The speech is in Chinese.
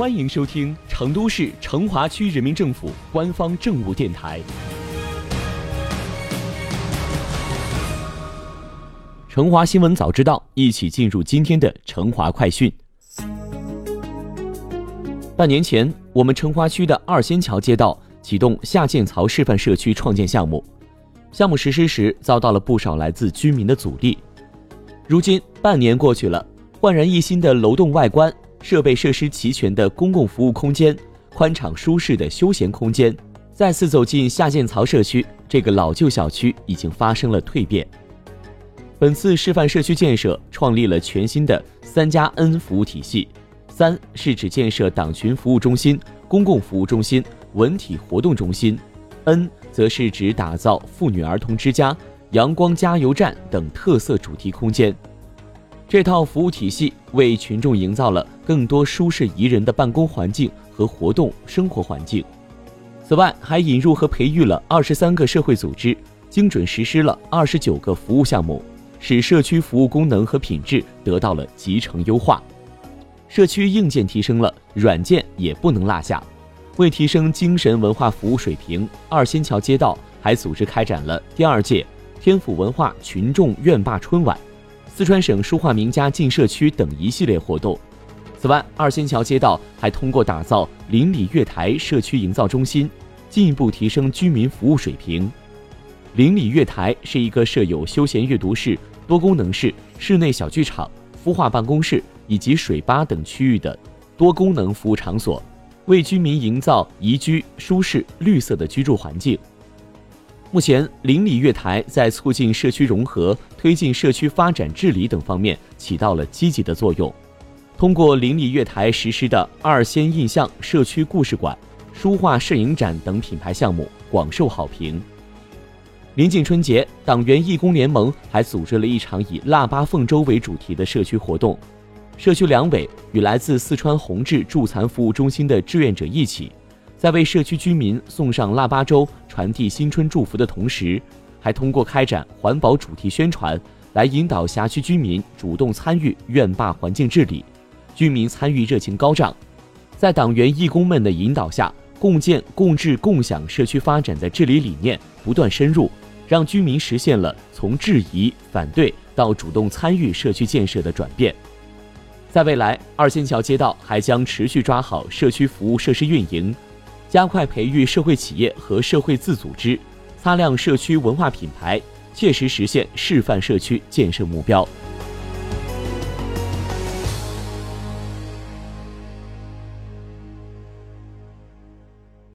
欢迎收听成都市成华区人民政府官方政务电台《成华新闻早知道》，一起进入今天的成华快讯。半年前，我们成华区的二仙桥街道启动下建槽示范社区创建项目，项目实施时遭到了不少来自居民的阻力。如今半年过去了，焕然一新的楼栋外观。设备设施齐全的公共服务空间，宽敞舒适的休闲空间，再次走进下建槽社区，这个老旧小区已经发生了蜕变。本次示范社区建设创立了全新的“三加 N” 服务体系，三是指建设党群服务中心、公共服务中心、文体活动中心，N 则是指打造妇女儿童之家、阳光加油站等特色主题空间。这套服务体系为群众营造了更多舒适宜人的办公环境和活动生活环境。此外，还引入和培育了二十三个社会组织，精准实施了二十九个服务项目，使社区服务功能和品质得到了集成优化。社区硬件提升了，软件也不能落下。为提升精神文化服务水平，二仙桥街道还组织开展了第二届天府文化群众院坝春晚。四川省书画名家进社区等一系列活动。此外，二仙桥街道还通过打造邻里月台社区营造中心，进一步提升居民服务水平。邻里月台是一个设有休闲阅读室、多功能室、室内小剧场、孵化办公室以及水吧等区域的多功能服务场所，为居民营造宜居、舒适、绿色的居住环境。目前，邻里月台在促进社区融合、推进社区发展治理等方面起到了积极的作用。通过邻里月台实施的“二仙印象”社区故事馆、书画摄影展等品牌项目广受好评。临近春节，党员义工联盟还组织了一场以“腊八凤粥”为主题的社区活动。社区两委与来自四川宏志助残服务中心的志愿者一起。在为社区居民送上腊八粥、传递新春祝福的同时，还通过开展环保主题宣传，来引导辖区居民主动参与院坝环境治理，居民参与热情高涨。在党员义工们的引导下，共建共治共享社区发展的治理理念不断深入，让居民实现了从质疑反对到主动参与社区建设的转变。在未来，二仙桥街道还将持续抓好社区服务设施运营。加快培育社会企业和社会自组织，擦亮社区文化品牌，切实实现示范社区建设目标。